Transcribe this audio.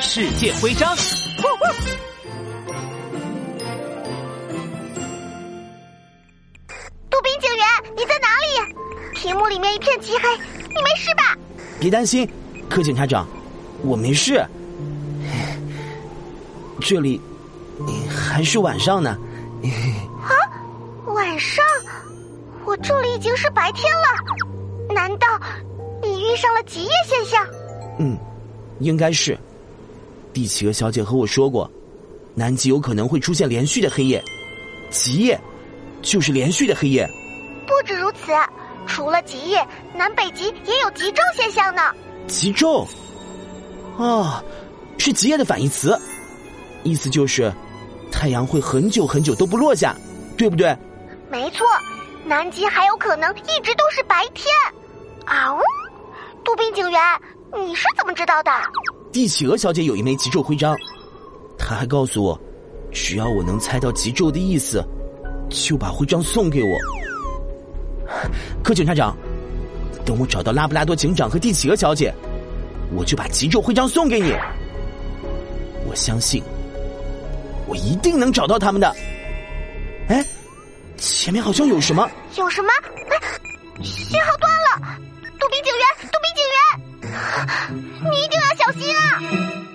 世界徽章。杜宾警员，你在哪里？屏幕里面一片漆黑，你没事吧？别担心，柯检察长，我没事。这里还是晚上呢。啊，晚上？我这里已经是白天了。难道你遇上了极夜现象？嗯，应该是。蒂企鹅小姐和我说过，南极有可能会出现连续的黑夜，极夜就是连续的黑夜。不止如此，除了极夜，南北极也有极昼现象呢。极昼？哦，是极夜的反义词，意思就是太阳会很久很久都不落下，对不对？没错，南极还有可能一直都是白天。啊呜！杜宾警员，你是怎么知道的？帝企鹅小姐有一枚极昼徽章，她还告诉我，只要我能猜到极昼的意思，就把徽章送给我。柯警察长，等我找到拉布拉多警长和帝企鹅小姐，我就把极昼徽章送给你。我相信，我一定能找到他们的。哎，前面好像有什么？有什么？哎，信号断了！杜宾警员，杜宾警员，你一定要小心啊！